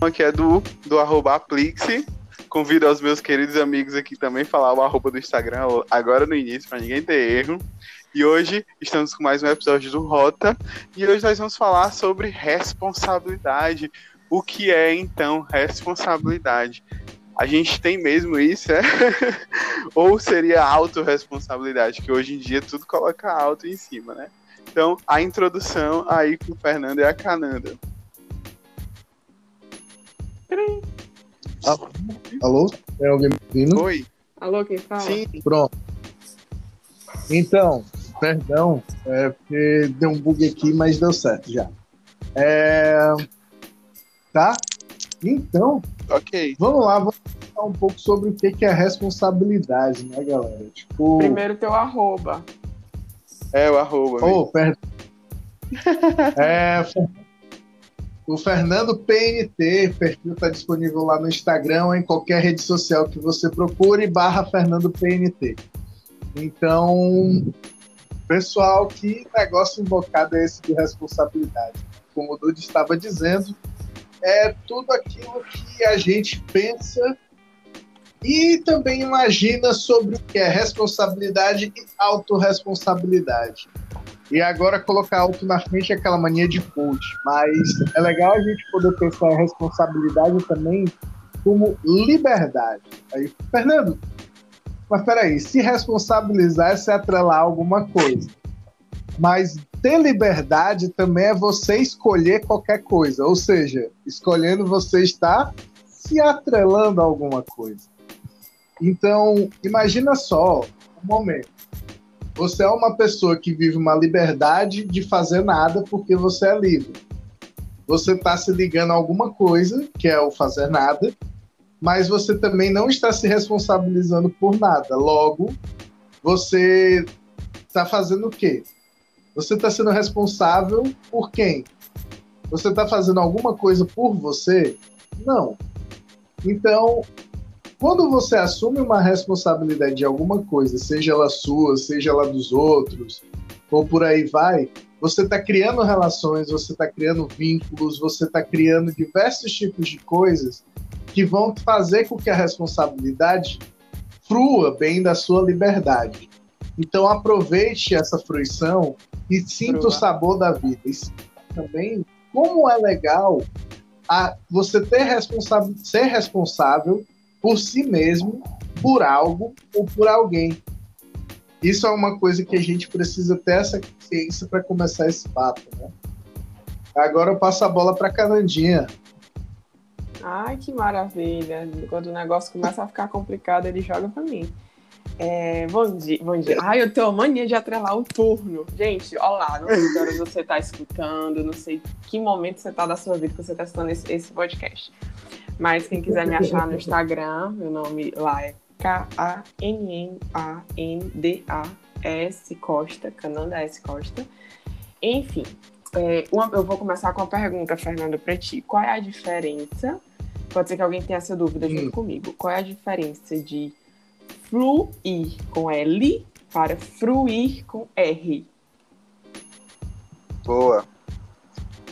Aqui é do, do arroba Aplixi. Convido aos meus queridos amigos aqui também falar o arroba do Instagram agora no início, para ninguém ter erro. E hoje estamos com mais um episódio do Rota. E hoje nós vamos falar sobre responsabilidade. O que é então responsabilidade? A gente tem mesmo isso, é? Ou seria autorresponsabilidade, que hoje em dia tudo coloca auto em cima, né? Então, a introdução aí com o Fernando e a Cananda. Alô? É alguém ouvindo? Oi. Alô, quem fala? Sim. Pronto. Então, perdão, é porque deu um bug aqui, mas deu certo já. É... Tá? Então, ok. Vamos lá, vamos falar um pouco sobre o que é responsabilidade, né, galera? Tipo... Primeiro teu arroba. É, o arroba. Oh, perdão. é, o Fernando PNT, perfil está disponível lá no Instagram em qualquer rede social que você procure, barra Fernando PNT. Então, pessoal, que negócio invocado é esse de responsabilidade? Como o Dudu estava dizendo, é tudo aquilo que a gente pensa e também imagina sobre o que é responsabilidade e autorresponsabilidade. E agora colocar alto na frente é aquela mania de coach. Mas é legal a gente poder pensar a responsabilidade também como liberdade. Aí, Fernando, mas peraí, se responsabilizar é se atrelar alguma coisa. Mas ter liberdade também é você escolher qualquer coisa. Ou seja, escolhendo você está se atrelando a alguma coisa. Então, imagina só um momento. Você é uma pessoa que vive uma liberdade de fazer nada porque você é livre. Você está se ligando a alguma coisa, que é o fazer nada, mas você também não está se responsabilizando por nada. Logo, você está fazendo o quê? Você está sendo responsável por quem? Você está fazendo alguma coisa por você? Não. Então, quando você assume uma responsabilidade de alguma coisa, seja ela sua, seja ela dos outros, ou por aí vai, você está criando relações, você está criando vínculos, você está criando diversos tipos de coisas que vão fazer com que a responsabilidade frua bem da sua liberdade. Então aproveite essa fruição e sinta Frua. o sabor da vida. E também como é legal a você ter responsa ser responsável por si mesmo, por algo ou por alguém. Isso é uma coisa que a gente precisa ter essa consciência para começar esse papo, né? Agora eu passo a bola para Canandinha. Ai, que maravilha. Quando o negócio começa a ficar complicado, ele joga para mim. É, bom dia, bom dia. Ai, eu tenho mania de atrelar o turno. Gente, olá, não sei que horas você está escutando, não sei que momento você está da sua vida que você está escutando esse, esse podcast. Mas quem quiser me achar no Instagram, meu nome lá é K-A-N-N-A-N-D-A-S Costa, Cananda S Costa. Enfim, é, uma, eu vou começar com a pergunta, Fernando, para ti. Qual é a diferença? Pode ser que alguém tenha essa dúvida junto hum. comigo. Qual é a diferença de fluir com L para fruir com R? Boa.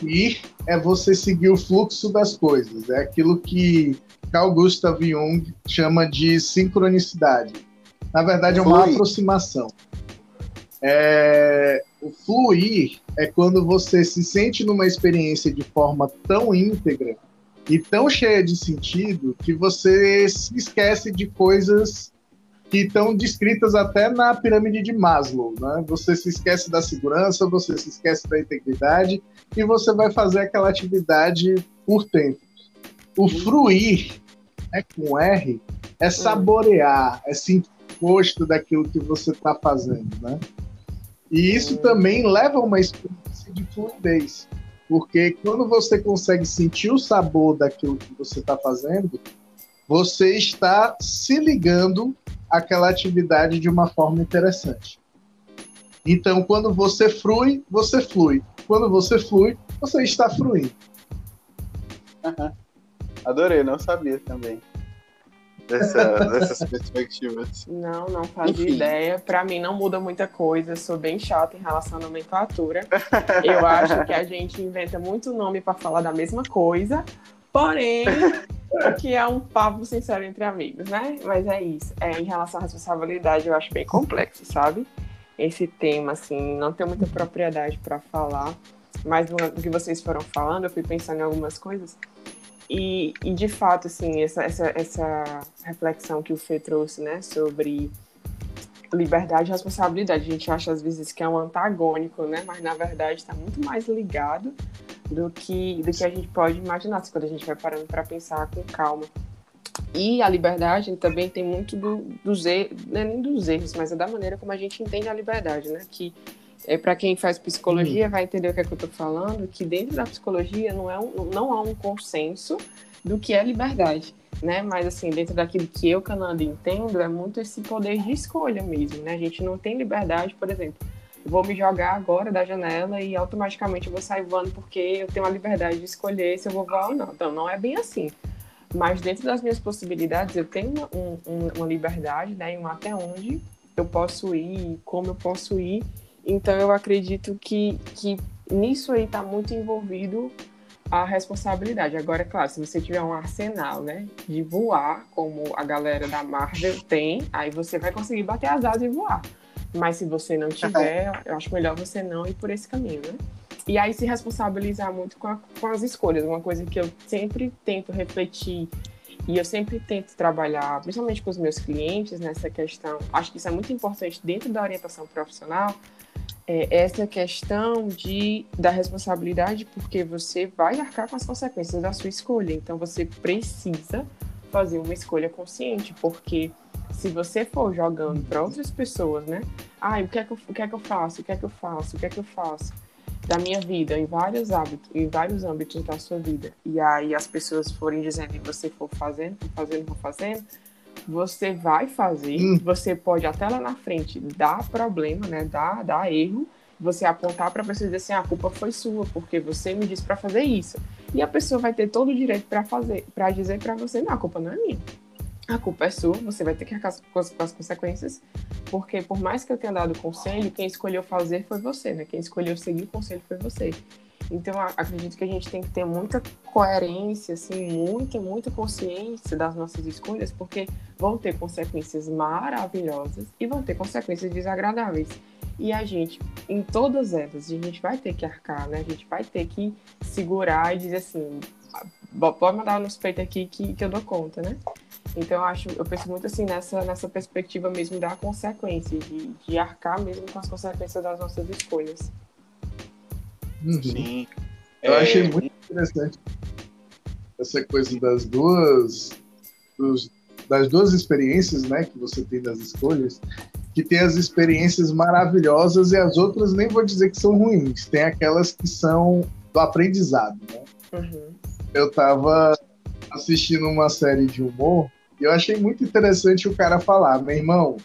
Ir é você seguir o fluxo das coisas. É aquilo que Carl Gustav Jung chama de sincronicidade. Na verdade, é uma fluir. aproximação. É, o fluir é quando você se sente numa experiência de forma tão íntegra e tão cheia de sentido que você se esquece de coisas que estão descritas até na pirâmide de Maslow. Né? Você se esquece da segurança, você se esquece da integridade e você vai fazer aquela atividade por tempo. O fruir, é com R, é saborear, é sentir o gosto daquilo que você está fazendo. Né? E isso também leva a uma experiência de fluidez. Porque quando você consegue sentir o sabor daquilo que você está fazendo, você está se ligando aquela atividade de uma forma interessante. Então, quando você flui, você flui. Quando você flui, você está fluindo. Uhum. Adorei, não sabia também. Dessa, dessas perspectivas. Não, não fazia ideia. Para mim não muda muita coisa. Sou bem chata em relação à nomenclatura. Eu acho que a gente inventa muito nome para falar da mesma coisa, Porém, que é um papo sincero entre amigos, né? Mas é isso. É, em relação à responsabilidade, eu acho bem complexo, sabe? Esse tema, assim, não tenho muita propriedade para falar, mas do que vocês foram falando, eu fui pensando em algumas coisas. E, e de fato, assim, essa, essa, essa reflexão que o Fê trouxe, né, sobre liberdade e responsabilidade. A gente acha às vezes que é um antagônico, né? Mas na verdade está muito mais ligado do que, do que a gente pode imaginar, quando a gente vai parando para pensar com calma. E a liberdade também tem muito do, dos erros, não é nem dos erros, mas é da maneira como a gente entende a liberdade, né? Que é para quem faz psicologia vai entender o que é que eu estou falando, que dentro da psicologia não, é um, não há um consenso do que é liberdade, né? Mas assim, dentro daquilo que eu, Cananda, entendo, é muito esse poder de escolha mesmo, né? A gente não tem liberdade, por exemplo, vou me jogar agora da janela e automaticamente eu vou sair voando porque eu tenho a liberdade de escolher se eu vou voar ou não. Então, não é bem assim. Mas dentro das minhas possibilidades, eu tenho uma, um, uma liberdade, né? E um até onde eu posso ir, como eu posso ir. Então, eu acredito que, que nisso aí está muito envolvido a responsabilidade. Agora, é claro, se você tiver um arsenal, né, de voar, como a galera da Marvel tem, aí você vai conseguir bater as asas e voar. Mas se você não tiver, eu acho melhor você não ir por esse caminho, né? E aí se responsabilizar muito com, a, com as escolhas. Uma coisa que eu sempre tento refletir e eu sempre tento trabalhar, principalmente com os meus clientes, nessa questão. Acho que isso é muito importante dentro da orientação profissional. É essa questão de, da responsabilidade, porque você vai arcar com as consequências da sua escolha. Então você precisa fazer uma escolha consciente, porque se você for jogando para outras pessoas, né? Ah, o que, é que eu, o que é que eu faço? O que é que eu faço? O que é que eu faço? Da minha vida, em vários hábitos, em vários âmbitos da sua vida. E aí as pessoas forem dizendo e você for fazendo, for fazendo, for fazendo, você vai fazer, hum. você pode até lá na frente dar problema, né? Dar, dar erro, você apontar para a pessoa e dizer assim, ah, a culpa foi sua, porque você me disse para fazer isso. E a pessoa vai ter todo o direito para fazer, para dizer para você, não, a culpa não é minha a culpa é sua, você vai ter que arcar com as, com as, consequências, porque por mais que eu tenha dado conselho, quem escolheu fazer foi você, né? Quem escolheu seguir o conselho foi você. Então, acredito que a gente tem que ter muita coerência, assim, muita, muita consciência das nossas escolhas, porque vão ter consequências maravilhosas e vão ter consequências desagradáveis. E a gente, em todas elas, a gente vai ter que arcar, né? A gente vai ter que segurar e dizer assim, pode mandar nos peitos aqui que, que eu dou conta, né? Então eu acho, eu penso muito assim nessa, nessa perspectiva mesmo da consequência, de, de arcar mesmo com as consequências das nossas escolhas. Uhum. Sim. Eu é... achei muito interessante essa coisa das duas dos, das duas experiências, né, que você tem das escolhas, que tem as experiências maravilhosas e as outras nem vou dizer que são ruins, tem aquelas que são do aprendizado, né? Uhum. Eu tava assistindo uma série de humor e eu achei muito interessante o cara falar, meu irmão,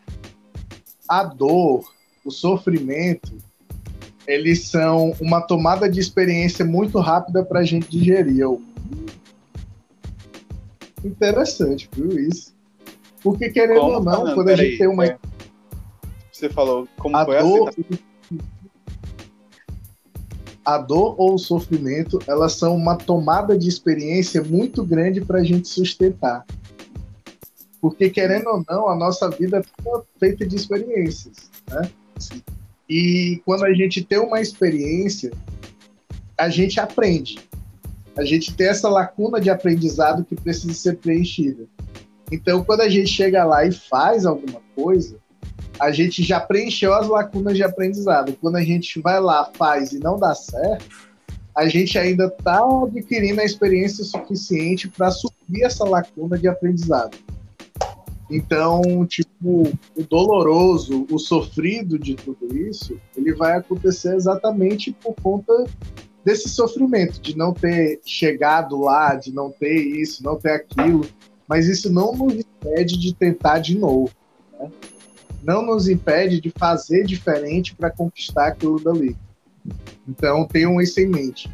a dor, o sofrimento, eles são uma tomada de experiência muito rápida para a gente digerir. Eu... Interessante, viu isso? Porque querendo como, ou não, não quando a gente aí, tem uma. É. Você falou como a foi dor, a dor ou o sofrimento, elas são uma tomada de experiência muito grande para a gente sustentar. Porque, querendo ou não, a nossa vida é feita de experiências. Né? E quando a gente tem uma experiência, a gente aprende. A gente tem essa lacuna de aprendizado que precisa ser preenchida. Então, quando a gente chega lá e faz alguma coisa, a gente já preencheu as lacunas de aprendizado. Quando a gente vai lá, faz e não dá certo, a gente ainda está adquirindo a experiência suficiente para suprir essa lacuna de aprendizado. Então, tipo, o doloroso, o sofrido de tudo isso, ele vai acontecer exatamente por conta desse sofrimento, de não ter chegado lá, de não ter isso, não ter aquilo. Mas isso não nos impede de tentar de novo. Né? Não nos impede de fazer diferente para conquistar aquilo dali. Então, tenham isso em mente.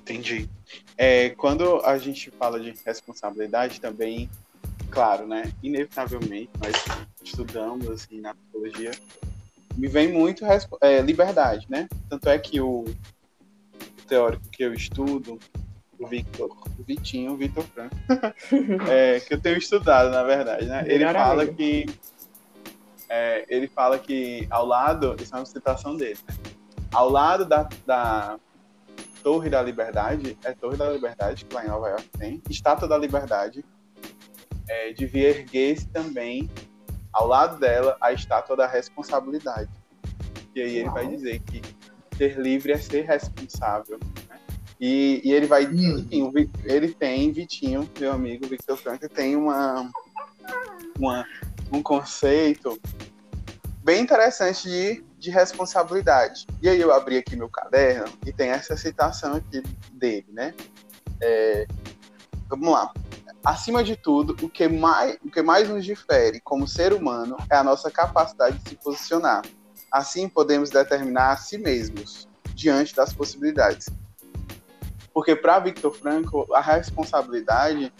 Entendi. É, quando a gente fala de responsabilidade, também claro, né? Inevitavelmente, nós estudamos assim na psicologia, me vem muito é, liberdade, né? Tanto é que o, teórico que eu estudo, o Victor, o Vitinho, o Victor Franco, é, que eu tenho estudado, na verdade, né? Ele fala amigo. que é, ele fala que ao lado, isso é uma citação dele, né? Ao lado da, da Torre da Liberdade, é Torre da Liberdade, que lá em Nova York tem, Estátua da Liberdade, é, devia erguer-se também, ao lado dela, a Estátua da Responsabilidade. E aí ele vai dizer que ser livre é ser responsável. Né? E, e, ele vai, hum. enfim, ele tem, Vitinho, meu amigo Victor Frank, tem uma, uma, um conceito bem interessante de, de responsabilidade. E aí eu abri aqui meu caderno e tem essa citação aqui dele, né? É, vamos lá. Acima de tudo, o que, mais, o que mais nos difere como ser humano é a nossa capacidade de se posicionar. Assim, podemos determinar a si mesmos diante das possibilidades. Porque para Victor Frankl, a responsabilidade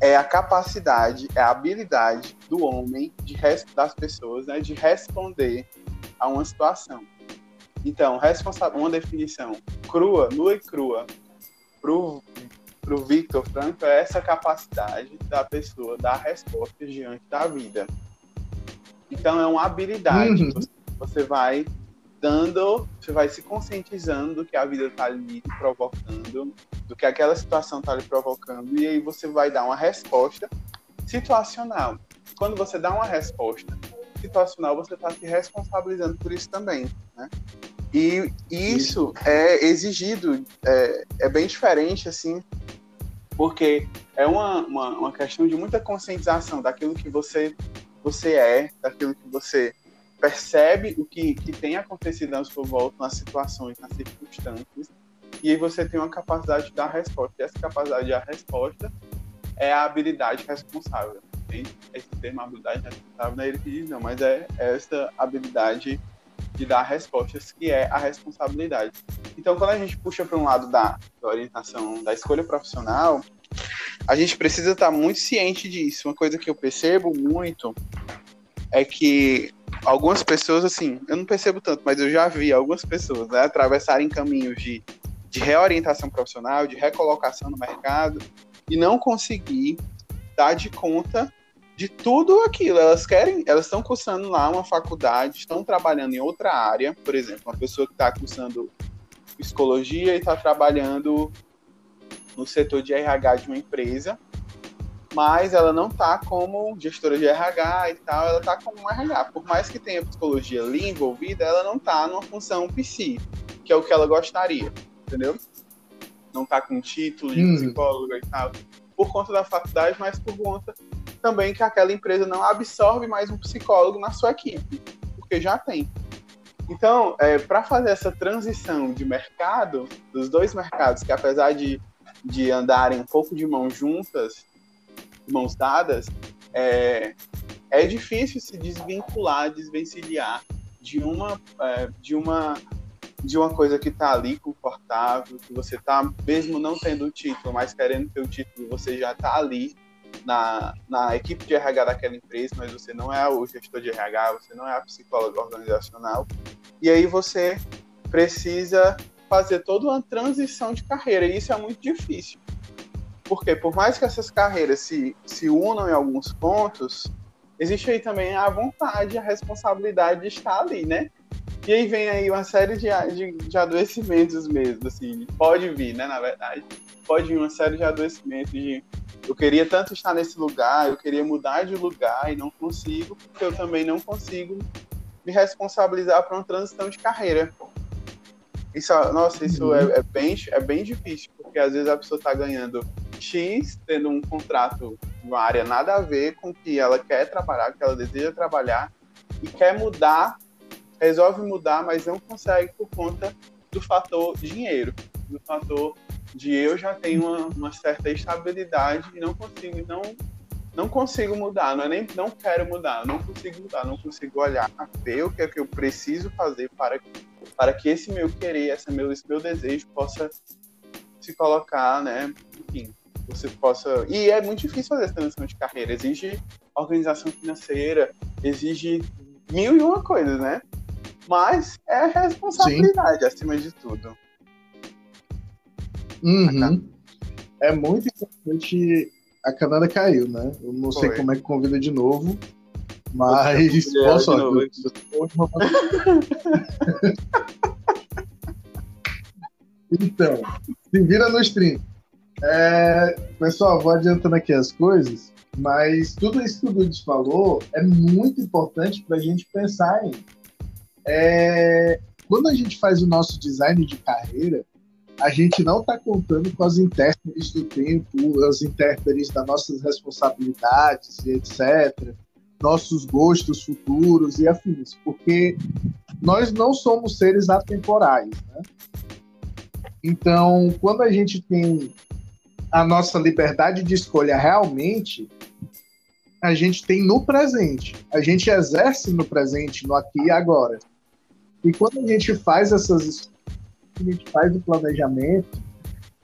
é a capacidade, é a habilidade do homem, de das pessoas, né, de responder a uma situação. Então, uma definição crua, nua e crua, pro, pro Victor Frankl é essa capacidade da pessoa dar respostas diante da vida. Então, é uma habilidade. Uhum. Você vai dando, você vai se conscientizando do que a vida está lhe provocando, do que aquela situação está lhe provocando, e aí você vai dar uma resposta situacional. Quando você dá uma resposta situacional, você está se responsabilizando por isso também, né? E isso é exigido, é, é bem diferente, assim, porque é uma, uma, uma questão de muita conscientização daquilo que você, você é, daquilo que você percebe o que, que tem acontecido na sua volta, nas situações, nas circunstâncias, e aí você tem uma capacidade de dar resposta. E essa capacidade de dar resposta é a habilidade responsável. Tem esse termo habilidade responsável, não é ele que diz, não, mas é essa habilidade de dar respostas que é a responsabilidade. Então, quando a gente puxa para um lado da, da orientação da escolha profissional, a gente precisa estar muito ciente disso. Uma coisa que eu percebo muito é que algumas pessoas, assim, eu não percebo tanto, mas eu já vi algumas pessoas né, atravessarem caminhos de, de reorientação profissional, de recolocação no mercado, e não conseguir dar de conta de tudo aquilo. Elas querem, elas estão cursando lá uma faculdade, estão trabalhando em outra área, por exemplo, uma pessoa que está cursando psicologia e está trabalhando no setor de RH de uma empresa, mas ela não tá como gestora de RH e tal, ela tá como um RH. Por mais que tenha psicologia ali envolvida, ela não tá numa função PC, que é o que ela gostaria, entendeu? Não tá com título de hum. psicóloga e tal, por conta da faculdade, mas por conta também que aquela empresa não absorve mais um psicólogo na sua equipe, porque já tem. Então, é, para fazer essa transição de mercado, dos dois mercados, que apesar de, de andarem um pouco de mãos juntas, mãos dadas, é, é difícil se desvincular, desvencilhar de uma, é, de uma, de uma coisa que está ali confortável, que você está, mesmo não tendo o título, mas querendo ter o título, você já está ali na, na equipe de RH daquela empresa, mas você não é o gestor de RH, você não é a psicóloga organizacional, e aí você precisa fazer toda uma transição de carreira, e isso é muito difícil. Porque por mais que essas carreiras se, se unam em alguns pontos, existe aí também a vontade, a responsabilidade de estar ali, né? E aí vem aí uma série de, de, de adoecimentos mesmo, assim, pode vir, né, na verdade. Pode vir uma série de adoecimentos de eu queria tanto estar nesse lugar, eu queria mudar de lugar e não consigo, porque eu também não consigo me responsabilizar para uma transição de carreira. Isso, nossa, isso uhum. é, é, bem, é bem difícil, porque às vezes a pessoa está ganhando X tendo um contrato em uma área nada a ver com o que ela quer trabalhar, que ela deseja trabalhar, e quer mudar, resolve mudar, mas não consegue por conta do fator dinheiro, do fator de eu já tenho uma, uma certa estabilidade e não consigo, não, não consigo mudar, não é nem não quero mudar, não consigo mudar, não consigo olhar, ver o que é que eu preciso fazer para, para que esse meu querer, esse meu, esse meu desejo possa se colocar, né, enfim, você possa. E é muito difícil fazer essa transição de carreira. Exige organização financeira, exige mil e uma coisas, né? Mas é responsabilidade Sim. acima de tudo. Uhum. é muito importante. A canada caiu, né? Eu não Foi. sei como é que convida de novo. Mas. Posso, novo. então, se vira no stream. É, pessoal, vou adiantando aqui as coisas, mas tudo isso que o Dudes falou é muito importante para a gente pensar em. É, quando a gente faz o nosso design de carreira, a gente não está contando com as intérpretes do tempo, as intérpretes das nossas responsabilidades e etc., nossos gostos futuros e afins, porque nós não somos seres atemporais, né? Então, quando a gente tem a nossa liberdade de escolha realmente, a gente tem no presente. A gente exerce no presente, no aqui e agora. E quando a gente faz essas a gente faz o planejamento,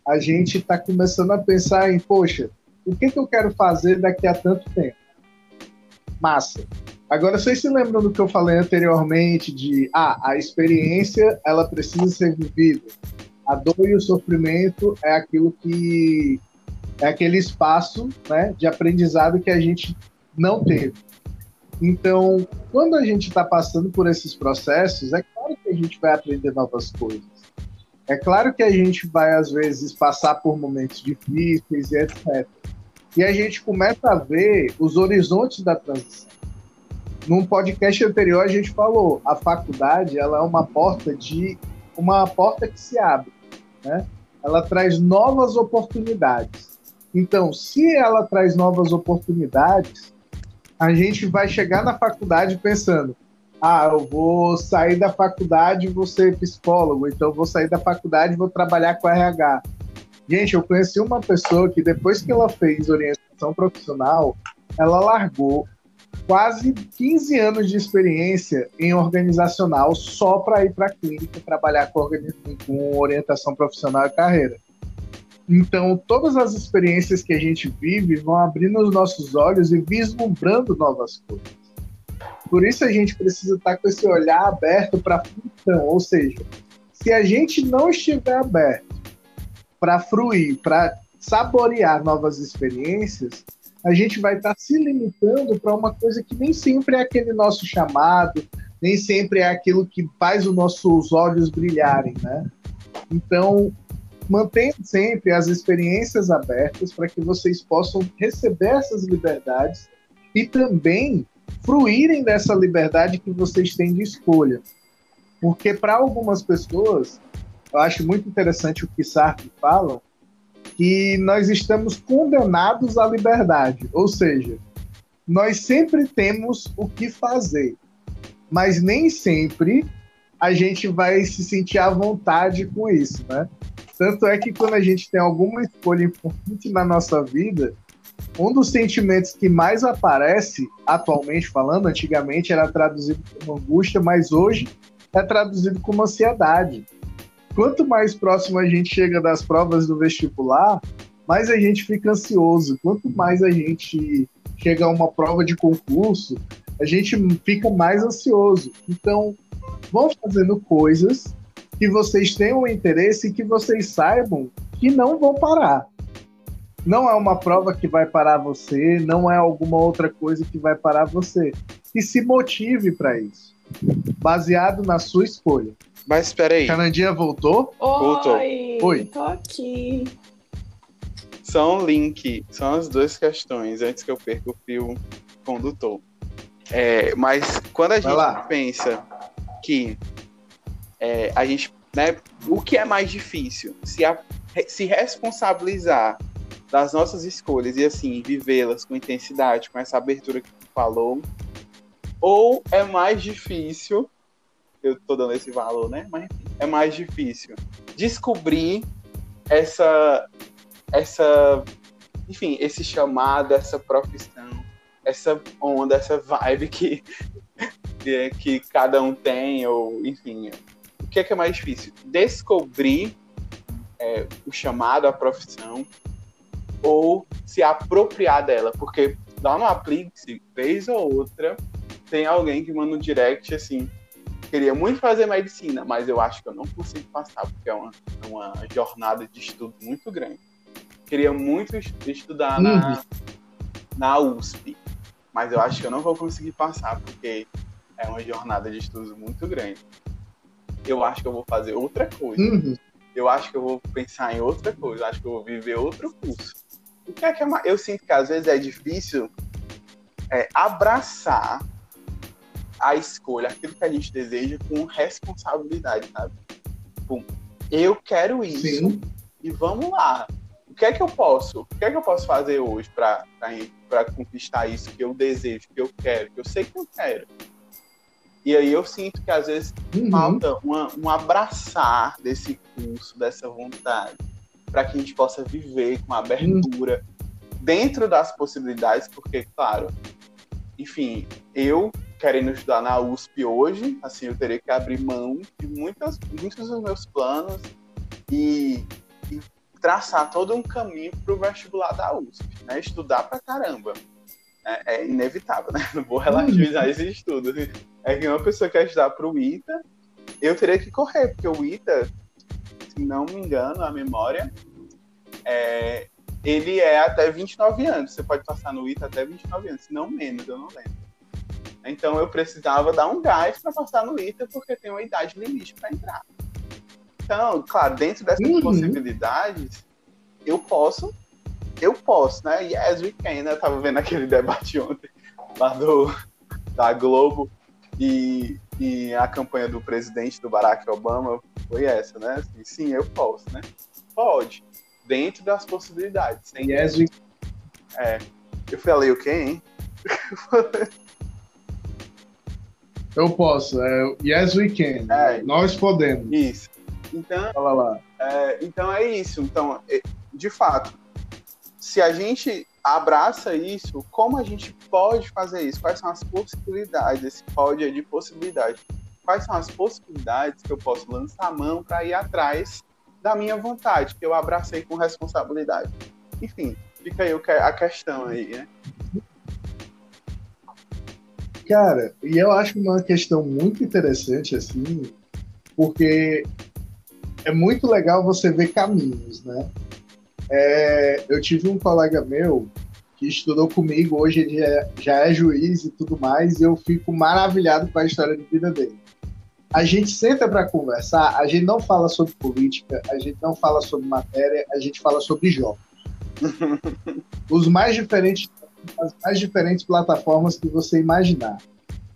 a gente está começando a pensar em, poxa, o que, que eu quero fazer daqui a tanto tempo? Massa. Agora, vocês se lembram do que eu falei anteriormente de, ah, a experiência, ela precisa ser vivida. A dor e o sofrimento é aquilo que é aquele espaço né, de aprendizado que a gente não teve. Então, quando a gente está passando por esses processos, é claro que a gente vai aprender novas coisas. É claro que a gente vai, às vezes, passar por momentos difíceis e etc. E a gente começa a ver os horizontes da transição. Num podcast anterior, a gente falou, a faculdade ela é uma porta de uma porta que se abre né? Ela traz novas oportunidades. Então, se ela traz novas oportunidades, a gente vai chegar na faculdade pensando: ah, eu vou sair da faculdade e vou ser psicólogo, então vou sair da faculdade e vou trabalhar com RH. Gente, eu conheci uma pessoa que depois que ela fez orientação profissional, ela largou quase 15 anos de experiência em organizacional só para ir para a clínica trabalhar com, com orientação profissional e carreira. Então, todas as experiências que a gente vive vão abrindo os nossos olhos e vislumbrando novas coisas. Por isso a gente precisa estar com esse olhar aberto para a função, ou seja, se a gente não estiver aberto para fruir, para saborear novas experiências, a gente vai estar se limitando para uma coisa que nem sempre é aquele nosso chamado, nem sempre é aquilo que faz os nossos olhos brilharem, né? Então, mantenha sempre as experiências abertas para que vocês possam receber essas liberdades e também fruírem dessa liberdade que vocês têm de escolha. Porque para algumas pessoas, eu acho muito interessante o que Sartre fala, que nós estamos condenados à liberdade, ou seja, nós sempre temos o que fazer, mas nem sempre a gente vai se sentir à vontade com isso, né? Tanto é que quando a gente tem alguma escolha importante na nossa vida, um dos sentimentos que mais aparece, atualmente falando, antigamente era traduzido como angústia, mas hoje é traduzido como ansiedade quanto mais próximo a gente chega das provas do vestibular, mais a gente fica ansioso. Quanto mais a gente chega a uma prova de concurso, a gente fica mais ansioso. Então, vão fazendo coisas que vocês tenham interesse e que vocês saibam que não vão parar. Não é uma prova que vai parar você, não é alguma outra coisa que vai parar você. E se motive para isso, baseado na sua escolha. Mas espera aí. Canandinha voltou? Oi, voltou. Oi. Tô aqui. São um link, são as duas questões, antes que eu perca o fio condutor. É, mas quando a gente pensa que é, a gente, né, o que é mais difícil? Se, a, se responsabilizar das nossas escolhas e assim vivê-las com intensidade, com essa abertura que tu falou, ou é mais difícil eu tô dando esse valor, né? Mas é mais difícil descobrir essa, essa, enfim, esse chamado, essa profissão, essa onda, essa vibe que, que, que cada um tem, ou enfim, o que é que é mais difícil? Descobrir é, o chamado, a profissão, ou se apropriar dela, porque lá no Aplix, vez ou outra, tem alguém que manda um direct assim, queria muito fazer medicina, mas eu acho que eu não consigo passar, porque é uma, é uma jornada de estudo muito grande. queria muito estudar na, na USP, mas eu acho que eu não vou conseguir passar, porque é uma jornada de estudos muito grande. Eu acho que eu vou fazer outra coisa. Uhum. Eu acho que eu vou pensar em outra coisa. Eu acho que eu vou viver outro curso. O que é que é uma... Eu sinto que às vezes é difícil é, abraçar a escolha, aquilo que a gente deseja, com responsabilidade, sabe? Tipo, eu quero isso Sim. e vamos lá. O que é que eu posso? O que é que eu posso fazer hoje para conquistar isso que eu desejo, que eu quero, que eu sei que eu quero? E aí eu sinto que às vezes Uhum. falta uma, um abraçar desse curso, dessa vontade, para que a gente possa viver com abertura dentro das possibilidades, porque, claro, enfim, eu querendo estudar na USP hoje, assim, eu teria que abrir mão de muitas, muitos dos meus planos e, e traçar todo um caminho para o vestibular da USP, né? Estudar pra caramba. É, é inevitável, né? Não vou relativizar esse estudo. É que uma pessoa quer estudar para o ITA, eu teria que correr, porque o ITA, se não me engano, a memória, é, ele é até 29 anos. Você pode passar no ITA até 29 anos, não menos, eu não lembro. Então eu precisava dar um gás para passar no ITA, porque tem uma idade limite para entrar. Então, claro, dentro dessas Uhum. possibilidades, eu posso, eu posso, né? Yes, we can? Eu tava vendo aquele debate ontem lá do, da Globo e, e a campanha do presidente do Barack Obama foi essa, né? Assim, sim, eu posso, né? Pode, dentro das possibilidades. Sem... Yes, we- Eu falei o quê, hein? eu posso. É, yes, we can. É. Nós podemos. Isso. Então, Fala lá. É, então é isso. Então, é, de fato, se a gente abraça isso, como a gente pode fazer isso? Quais são as possibilidades? Esse pode é de possibilidade. Quais são as possibilidades que eu posso lançar a mão para ir atrás da minha vontade, que eu abracei com responsabilidade? Enfim, fica aí a questão aí, né? Cara, e eu acho uma questão muito interessante, assim, porque é muito legal você ver caminhos, né? É, eu tive um colega meu que estudou comigo, hoje ele é- já é juiz e tudo mais, e eu fico maravilhado com a história de vida dele. A gente senta para conversar, a gente não fala sobre política, a gente não fala sobre matéria, a gente fala sobre jogos. Os mais diferentes as mais diferentes plataformas que você imaginar.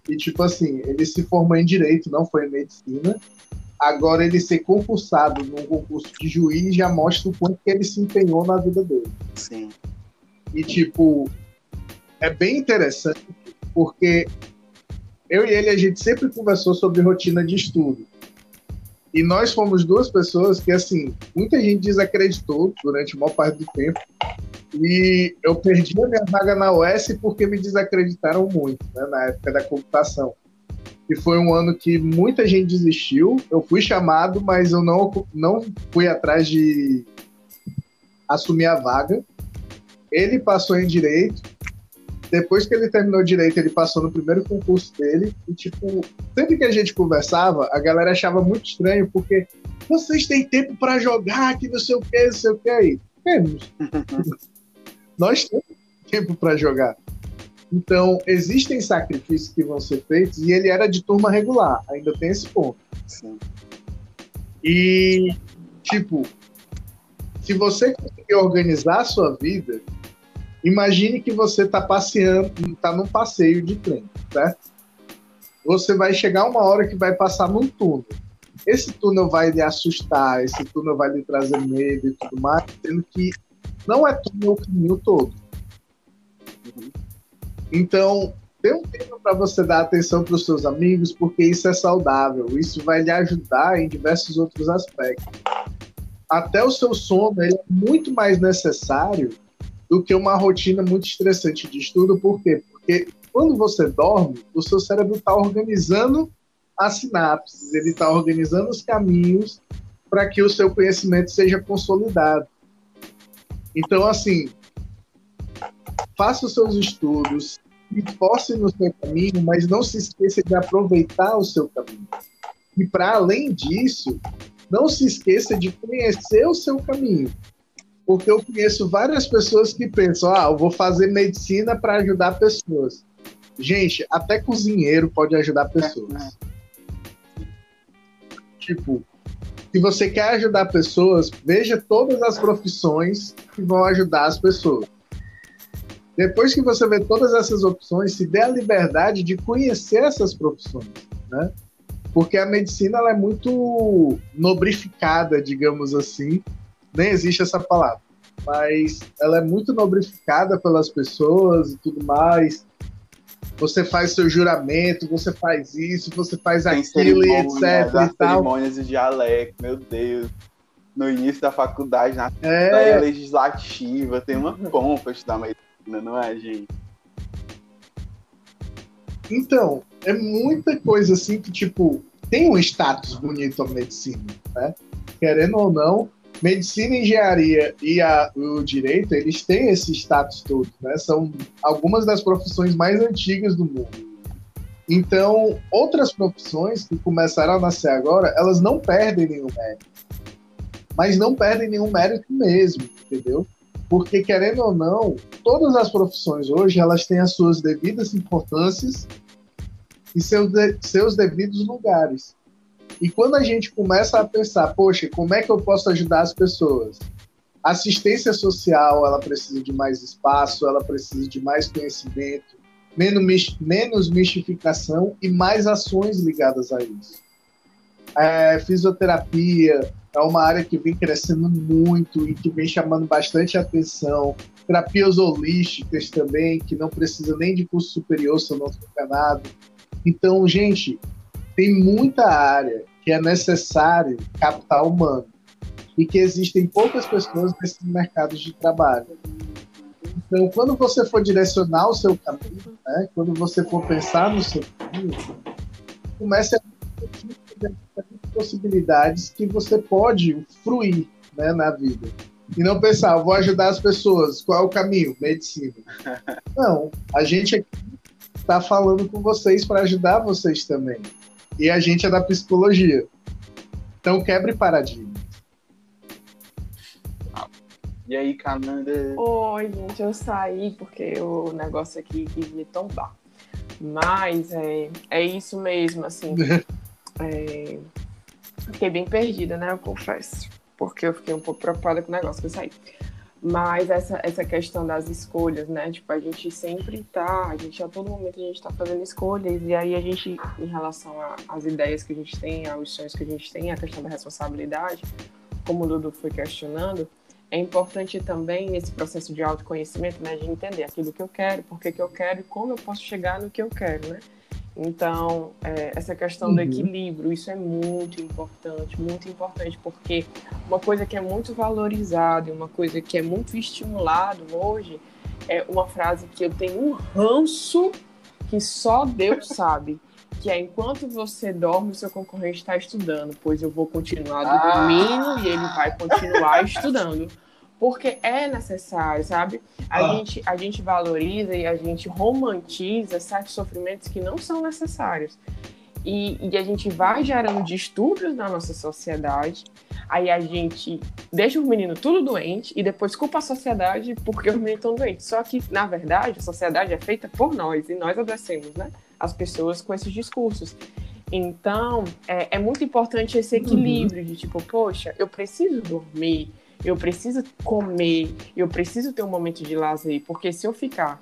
E, tipo assim, ele se formou em Direito, não foi em Medicina. Agora, ele ser concursado num concurso de juiz já mostra o quanto que ele se empenhou na vida dele. Sim. E, tipo, é bem interessante, porque eu e ele, a gente sempre conversou sobre rotina de estudo. E nós fomos duas pessoas que, assim, muita gente desacreditou durante a maior parte do tempo. E eu perdi a minha vaga na UES porque me desacreditaram muito, né, na época da computação. E foi um ano que muita gente desistiu. Eu fui chamado, mas eu não, não fui atrás de assumir a vaga. Ele passou em direito. Depois que ele terminou direito, ele passou no primeiro concurso dele. E, tipo, sempre que a gente conversava, a galera achava muito estranho, porque vocês têm tempo para jogar, que não sei o que, não sei o que aí. Temos. Nós temos tempo para jogar. Então, existem sacrifícios que vão ser feitos, e ele era de turma regular, ainda tem esse ponto. Sim. E, tipo, se você conseguir organizar a sua vida, imagine que você está passeando, está num passeio de trem, certo? Você vai chegar uma hora que vai passar num túnel. Esse túnel vai lhe assustar, esse túnel vai lhe trazer medo e tudo mais, sendo que não é túnel o caminho todo. Então, tem um tempo para você dar atenção para os seus amigos, porque isso é saudável. Isso vai lhe ajudar em diversos outros aspectos. Até o seu sono ele é muito mais necessário do que uma rotina muito estressante de estudo. Por quê? Porque quando você dorme, o seu cérebro está organizando as sinapses, ele está organizando os caminhos para que o seu conhecimento seja consolidado. Então, assim, faça os seus estudos, se no seu caminho, mas não se esqueça de aproveitar o seu caminho. E para além disso, não se esqueça de conhecer o seu caminho. Porque eu conheço várias pessoas que pensam, ah, eu vou fazer medicina para ajudar pessoas. Gente, até cozinheiro pode ajudar pessoas. Tipo, se você quer ajudar pessoas, veja todas as profissões que vão ajudar as pessoas. Depois que você vê todas essas opções, se dê a liberdade de conhecer essas profissões, né? Porque a medicina ela é muito nobrificada, digamos assim. Nem existe essa palavra, mas ela é muito nobrificada pelas pessoas e tudo mais. Você faz seu juramento, você faz isso, você faz Tem aquilo e etc. as E tal. cerimônias de dialeto, meu Deus. No início da faculdade, na É, legislativa, tem uma pompa estudar medicina, não é, gente? Então, é muita coisa assim que, tipo, tem um status bonito a medicina, né? Querendo ou não, medicina, engenharia e a- o direito, eles têm esse status todo, né? São algumas das profissões mais antigas do mundo. Então, outras profissões que começaram a nascer agora, elas não perdem nenhum mérito. Mas não perdem nenhum mérito mesmo, entendeu? Porque, querendo ou não, todas as profissões hoje, elas têm as suas devidas importâncias e seus, de- seus devidos lugares. E quando a gente começa a pensar, poxa, como é que eu posso ajudar as pessoas? Assistência social, ela precisa de mais espaço, ela precisa de mais conhecimento, menos, menos mistificação e mais ações ligadas a isso. É, fisioterapia é uma área que vem crescendo muito e que vem chamando bastante atenção. Terapias holísticas também, que não precisa nem de curso superior, se eu não estou enganado. Então, gente, tem muita área que é necessário capital humano e que existem poucas pessoas nesses mercados de trabalho. Então, quando você for direcionar o seu caminho, né, quando você for pensar no seu caminho, comece a diferentes possibilidades que você pode fruir né, na vida. E não pensar, "Eu vou ajudar as pessoas, qual é o caminho? Medicina. Não, a gente aqui está falando com vocês para ajudar vocês também. E a gente é da psicologia. Então quebre paradigma. E aí, Cananda? Oi, gente, eu saí porque o negócio aqui quis me tombar. Mas é, é isso mesmo, assim. É, fiquei bem perdida, né? Eu confesso. Porque eu fiquei um pouco preocupada com o negócio que eu saí. Mas essa, essa questão das escolhas, né? Tipo, a gente sempre tá, a gente a todo momento a gente tá fazendo escolhas, e aí a gente, em relação às ideias que a gente tem, aos sonhos que a gente tem, a questão da responsabilidade, como o Dudu foi questionando, é importante também nesse processo de autoconhecimento, né, de entender aquilo que eu quero, por que eu quero e como eu posso chegar no que eu quero, né? Então, é, essa questão do Uhum. equilíbrio, isso é muito importante, muito importante, porque uma coisa que é muito valorizada e uma coisa que é muito estimulado hoje é uma frase que eu tenho um ranço que só Deus sabe, que é enquanto você dorme, o seu concorrente está estudando, pois eu vou continuar Ah. dormindo e ele vai continuar estudando. Porque é necessário, sabe? A, Ah. gente, a gente valoriza e a gente romantiza certos sofrimentos que não são necessários. E, e a gente vai gerando distúrbios na nossa sociedade. Aí a gente deixa o menino tudo doente e depois culpa a sociedade porque os meninos estão doentes. Só que, na verdade, a sociedade é feita por nós e nós adoecemos, né? As pessoas com esses discursos. Então, é, é muito importante esse equilíbrio de tipo, poxa, eu preciso dormir, eu preciso comer, eu preciso ter um momento de lazer, porque se eu ficar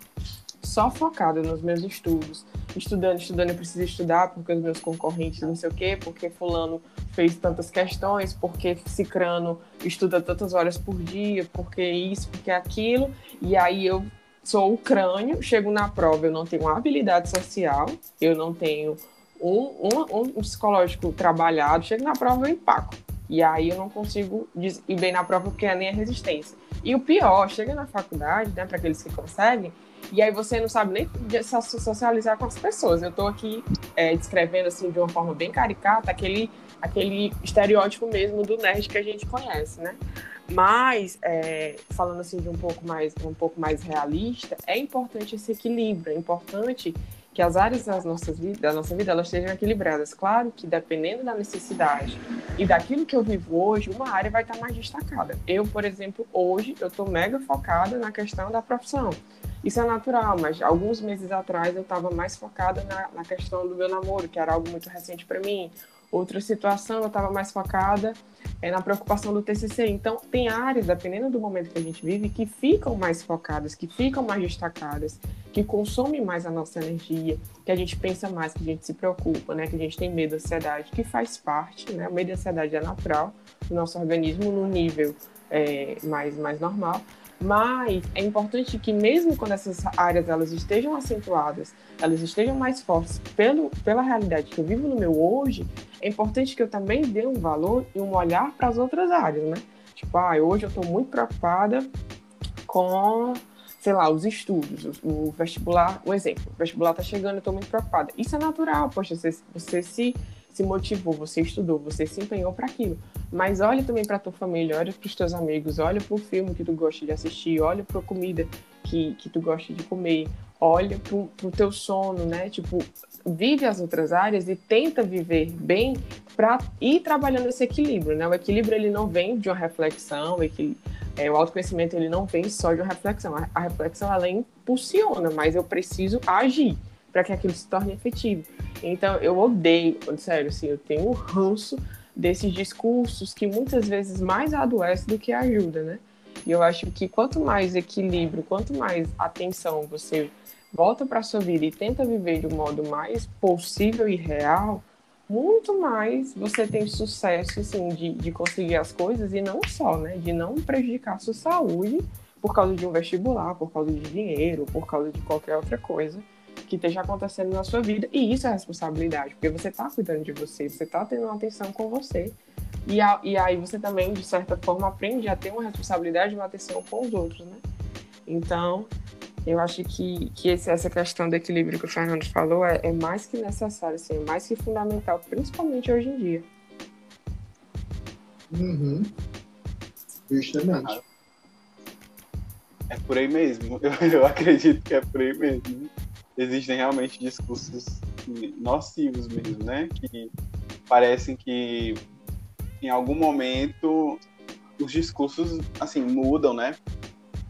só focada nos meus estudos, estudando, estudando, eu preciso estudar porque os meus concorrentes não sei o quê, porque fulano fez tantas questões, porque cicrano estuda tantas horas por dia, porque isso, porque aquilo, e aí eu sou o crânio, chego na prova, eu não tenho habilidade social, eu não tenho um, um, um psicológico trabalhado, chego na prova eu empaco. E aí eu não consigo ir bem na prova porque é nem a resistência. E o pior, chega na faculdade, né, para aqueles que conseguem, e aí você não sabe nem socializar com as pessoas. Eu tô aqui é, descrevendo assim de uma forma bem caricata aquele, aquele estereótipo mesmo do nerd que a gente conhece, né? Mas é, falando assim de um pouco mais um pouco mais realista, é importante esse equilíbrio, é importante que as áreas das nossas vidas, da nossa vida elas estejam equilibradas. Claro que dependendo da necessidade e daquilo que eu vivo hoje, uma área vai estar mais destacada. Eu, por exemplo, hoje eu estou mega focada na questão da profissão. Isso é natural, mas alguns meses atrás eu estava mais focada na, na questão do meu namoro, que era algo muito recente para mim. Outra situação eu estava mais focada é na preocupação do TCC. Então, tem áreas, dependendo do momento que a gente vive, que ficam mais focadas, que ficam mais destacadas, que consomem mais a nossa energia, que a gente pensa mais, que a gente se preocupa, né? que a gente tem medo, ansiedade, que faz parte, né? o medo e ansiedade é natural do nosso organismo no nível é, mais, mais normal. Mas é importante que mesmo quando essas áreas elas estejam acentuadas, elas estejam mais fortes pelo, pela realidade que eu vivo no meu hoje, é importante que eu também dê um valor e um olhar para as outras áreas, né? Tipo, ah, hoje eu estou muito preocupada com, sei lá, os estudos, o, vestibular, um exemplo, o vestibular está chegando, eu estou muito preocupada. Isso é natural, poxa, você, você se se motivou, você estudou, você se empenhou para aquilo. Mas olha também para tua família, olha para os teus amigos, olha para o filme que tu gosta de assistir, olha para a comida que, que tu gosta de comer, olha para o teu sono, né? Tipo, vive as outras áreas e tenta viver bem para ir trabalhando esse equilíbrio, né? O equilíbrio ele não vem de uma reflexão, o, é, o autoconhecimento ele não vem só de uma reflexão. A, a reflexão ela impulsiona, mas eu preciso agir para que aquilo se torne efetivo. Então, eu odeio, sério, assim, eu tenho um ranço desses discursos que muitas vezes mais adoecem do que ajuda, né? E eu acho que quanto mais equilíbrio, quanto mais atenção você volta para sua vida e tenta viver de um modo mais possível e real, muito mais você tem sucesso, assim, de, de conseguir as coisas e não só, né? De não prejudicar sua saúde por causa de um vestibular, por causa de dinheiro, por causa de qualquer outra coisa que esteja acontecendo na sua vida. E isso é responsabilidade, porque você está cuidando de você, você está tendo uma atenção com você. E, a, e aí você também, de certa forma, aprende a ter uma responsabilidade e uma atenção com os outros, né? Então, eu acho que, que esse, essa questão do equilíbrio que o Fernando falou é, é mais que necessário, assim, é mais que fundamental, principalmente hoje em dia. Uhum. Justamente. É por aí mesmo. Eu, eu acredito que é por aí mesmo existem realmente discursos nocivos mesmo, né? Que parecem que em algum momento os discursos assim mudam, né?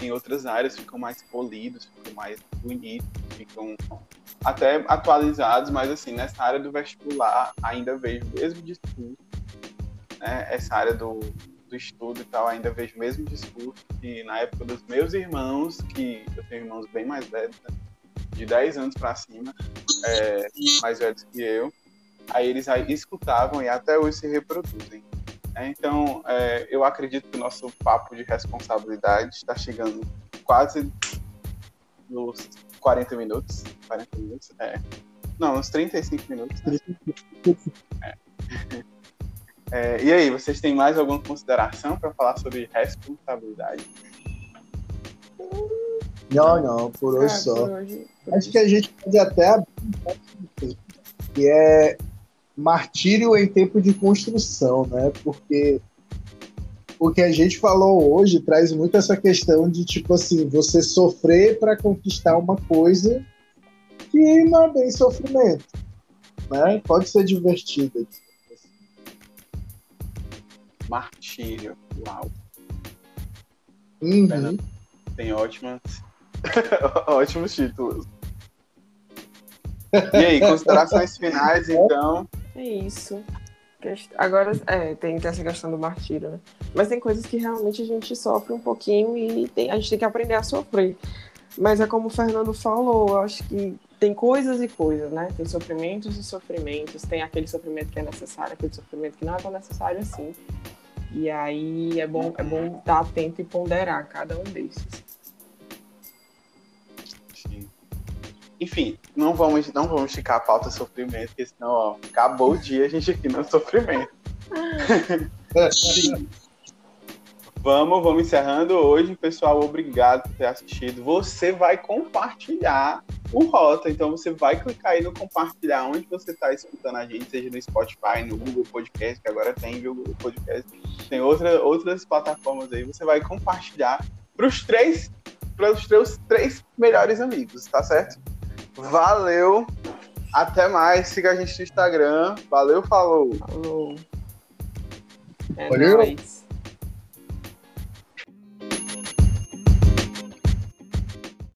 Em outras áreas ficam mais polidos, ficam mais bonitos, ficam até atualizados, mas assim nessa área do vestibular ainda vejo o mesmo discurso, né? Essa área do, do estudo e tal ainda vejo o mesmo discurso que na época dos meus irmãos, que eu tenho irmãos bem mais velhos, né? De 10 anos para cima, é, mais velhos que eu, aí eles aí escutavam e até hoje se reproduzem. É, então, é, eu acredito que o nosso papo de responsabilidade está chegando quase nos 40 minutos. 40 minutos? É. Não, uns 35 minutos. Né? É. É, e aí, vocês têm mais alguma consideração para falar sobre responsabilidade? Não, não, por hoje ah, só. Por hoje, por Acho hoje. que a gente pode até abrir que é martírio em tempo de construção, né? Porque o que a gente falou hoje traz muito essa questão de tipo assim, você sofrer para conquistar uma coisa que não é bem sofrimento, né? Pode ser divertido. Martírio, uau. Uhum. Tem ótimas Ótimos títulos. E aí, considerações finais, então? É isso. Agora, é, tem essa questão do martírio, né? Mas tem coisas que realmente a gente sofre um pouquinho e tem, a gente tem que aprender a sofrer. Mas é como o Fernando falou, eu acho que tem coisas e coisas, né? Tem sofrimentos e sofrimentos, tem aquele sofrimento que é necessário, aquele sofrimento que não é tão necessário assim. E aí é bom, é bom estar atento e ponderar cada um desses. Enfim, não vamos, não vamos esticar a pauta sofrimento, porque senão, ó, acabou o dia a gente aqui no sofrimento. vamos, vamos encerrando hoje, pessoal. Obrigado por ter assistido. Você vai compartilhar o Rota, então você vai clicar aí no compartilhar onde você está escutando a gente, seja no Spotify, no Google Podcast, que agora tem Google Podcast, tem outra, outras plataformas aí. Você vai compartilhar para os três, para os teus três melhores amigos, tá certo? Valeu. Até mais. Siga a gente no Instagram. Valeu, falou. Falou. É Valeu. nóis.